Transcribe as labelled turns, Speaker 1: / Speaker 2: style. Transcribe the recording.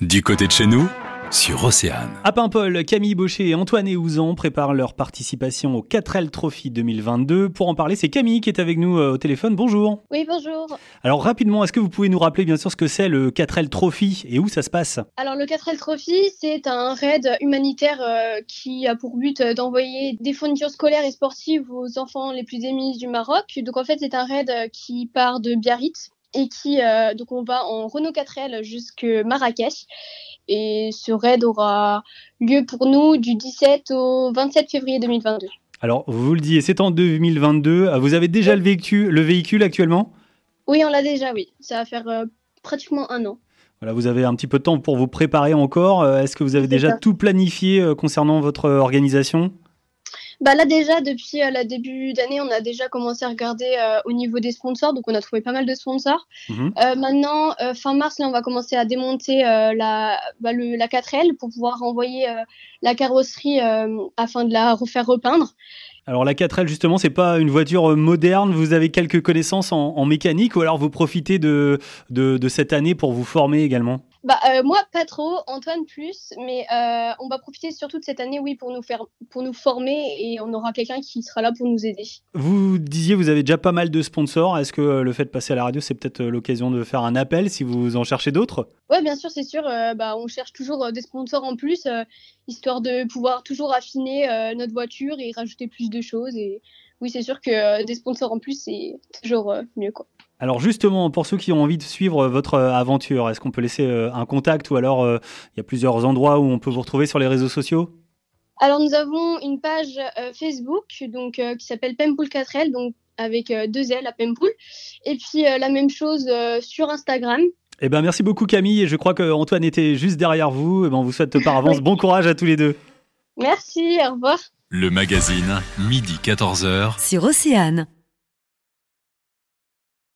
Speaker 1: Du côté de chez nous, sur Océane.
Speaker 2: À Paimpol, Camille Baucher et Antoine Eouzan préparent leur participation au 4L Trophy 2022. Pour en parler, c'est Camille qui est avec nous euh, au téléphone. Bonjour.
Speaker 3: Oui, bonjour.
Speaker 2: Alors rapidement, est-ce que vous pouvez nous rappeler bien sûr ce que c'est le 4L Trophy et où ça se passe?
Speaker 3: Alors le 4L Trophy, c'est un raid humanitaire euh, qui a pour but euh, d'envoyer des fournitures scolaires et sportives aux enfants les plus démunis du Maroc. Donc en fait, c'est un raid qui part de Biarritz et qui euh, donc on va en Renault 4L jusque Marrakech et ce raid aura lieu pour nous du 17 au 27 février 2022.
Speaker 2: Alors vous le disiez, c'est en 2022. Vous avez déjà le véhicule, le véhicule actuellement?
Speaker 3: Oui, on l'a déjà, oui. Ça va faire euh, pratiquement un an.
Speaker 2: Voilà, vous avez un petit peu de temps pour vous préparer encore. Euh, est-ce que vous avez déjà
Speaker 3: ça.
Speaker 2: tout planifié concernant votre organisation?
Speaker 3: Bah là déjà depuis euh, le début d'année, on a déjà commencé à regarder euh, au niveau des sponsors, donc on a trouvé pas mal de sponsors.
Speaker 2: Mhm.
Speaker 3: Euh, maintenant, fin mars, là, on va commencer à démonter la, bah, le, la 4L pour pouvoir envoyer la carrosserie afin de la refaire repeindre.
Speaker 2: Alors la 4L justement, c'est pas une voiture moderne. Vous avez quelques connaissances en, en mécanique ou alors vous profitez de, de, de cette année pour vous former également?
Speaker 3: Bah euh, moi pas trop, Antoine plus, mais euh, on va profiter surtout de cette année, oui, pour nous faire, pour nous former et on aura quelqu'un qui sera là pour nous aider.
Speaker 2: Vous disiez vous avez déjà pas mal de sponsors. Est-ce que euh, le fait de passer à la radio, c'est peut-être euh, l'occasion de faire un appel si vous en cherchez d'autres?
Speaker 3: Ouais, bien sûr, c'est sûr. bah, on cherche toujours des sponsors en plus, histoire de pouvoir toujours affiner notre voiture et rajouter plus de choses. Et oui, c'est sûr que euh, des sponsors en plus, c'est toujours euh, mieux, quoi.
Speaker 2: Alors justement, pour ceux qui ont envie de suivre votre euh, aventure, est-ce qu'on peut laisser un contact ou alors il y a plusieurs endroits où on peut vous retrouver sur les réseaux sociaux?
Speaker 3: Alors, nous avons une page Facebook donc qui s'appelle Pempool 4L, donc avec deux L à Pempool. Et puis la même chose sur Instagram.
Speaker 2: Eh ben merci beaucoup Camille je crois que Antoine était juste derrière vous. Eh ben, on vous souhaite par avance bon courage à tous les deux.
Speaker 3: Merci, au revoir.
Speaker 1: Le magazine, midi 14h.
Speaker 4: sur Océane.